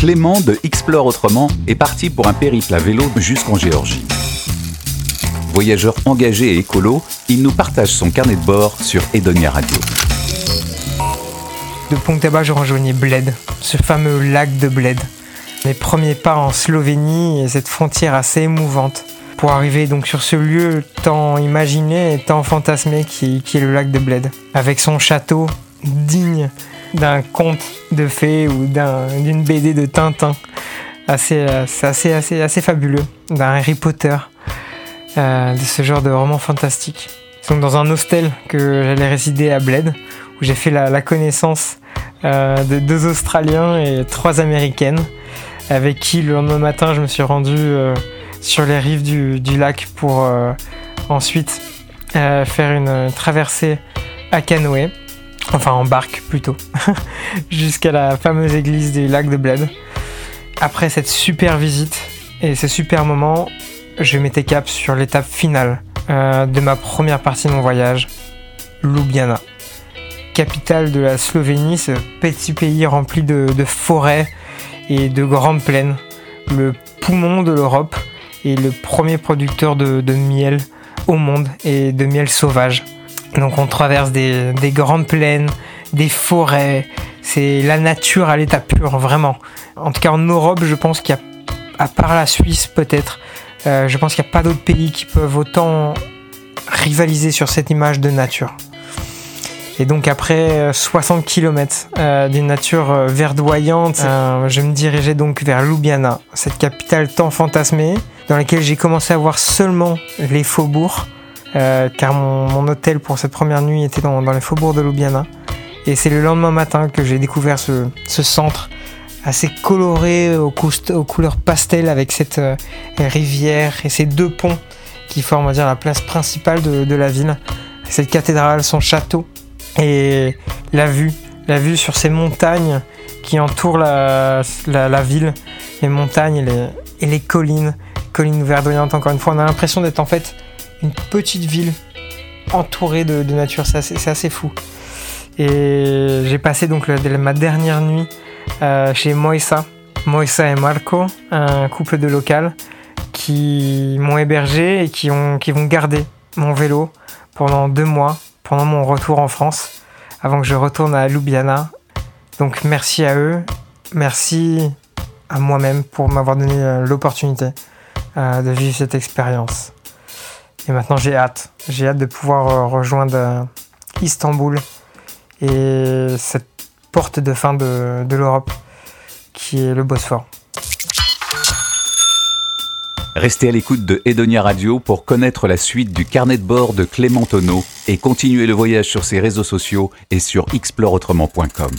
Clément de Explore Autrement est parti pour un périple à vélo jusqu'en Géorgie. Voyageur engagé et écolo, il nous partage son carnet de bord sur Edonia Radio. De Ponteba, je rejoignais Bled, ce fameux lac de Bled. Mes premiers pas en Slovénie et cette frontière assez émouvante pour arriver donc sur ce lieu tant imaginé et tant fantasmé qui est le lac de Bled, avec son château digne d'un conte de fées ou d'une BD de Tintin. Assez, assez, assez, assez fabuleux, d'un Harry Potter, euh, de ce genre de roman fantastique. Donc dans un hostel que j'allais résider à Bled, où j'ai fait la, connaissance euh, de deux Australiens et trois Américaines, avec qui le lendemain matin je me suis rendu euh, sur les rives du, du lac pour ensuite faire une traversée à canoë enfin en barque plutôt, jusqu'à la fameuse église du lac de Bled. Après cette super visite et ce super moment, je mettais cap sur l'étape finale euh, de ma première partie de mon voyage, Ljubljana. Capitale de la Slovénie, ce petit pays rempli de, forêts et de grandes plaines, le poumon de l'Europe et le premier producteur de miel au monde et de miel sauvage. Donc on traverse des, grandes plaines, des forêts, c'est la nature à l'état pur, vraiment. En tout cas en Europe, je pense qu'il y a, à part la Suisse peut-être, euh, je pense qu'il n'y a pas d'autres pays qui peuvent autant rivaliser sur cette image de nature. Et donc après 60 euh, km euh, d'une nature verdoyante, je me dirigeais donc vers Ljubljana, cette capitale tant fantasmée, dans laquelle j'ai commencé à voir seulement les faubourgs, euh, car mon, hôtel pour cette première nuit était dans, les faubourgs de Ljubljana. Et c'est le lendemain matin que j'ai découvert ce, centre assez coloré aux, couleurs pastel avec cette euh, rivière et ces deux ponts qui forment dire, la place principale de, la ville. Cette cathédrale, son château et la vue, la vue sur ces montagnes qui entourent la, ville, les montagnes et les, et les collines, collines verdoyantes encore une fois. On a l'impression d'être en fait une petite ville entourée de, nature. C'est assez, fou. Et j'ai passé donc ma dernière nuit euh, chez Moïsa, Moïsa et Marco, un couple de local qui m'ont hébergé et qui, ont, qui vont garder mon vélo pendant deux mois, pendant mon retour en France, avant que je retourne à Ljubljana. Donc merci à eux, merci à moi-même pour m'avoir donné euh, l'opportunité euh, de vivre cette expérience. Et maintenant, j'ai hâte. J'ai hâte de pouvoir rejoindre Istanbul et cette porte de fin de, l'Europe qui est le Bosphore. Restez à l'écoute de Edonia Radio pour connaître la suite du carnet de bord de Clément Tonneau et continuer le voyage sur ses réseaux sociaux et sur exploreautrement.com.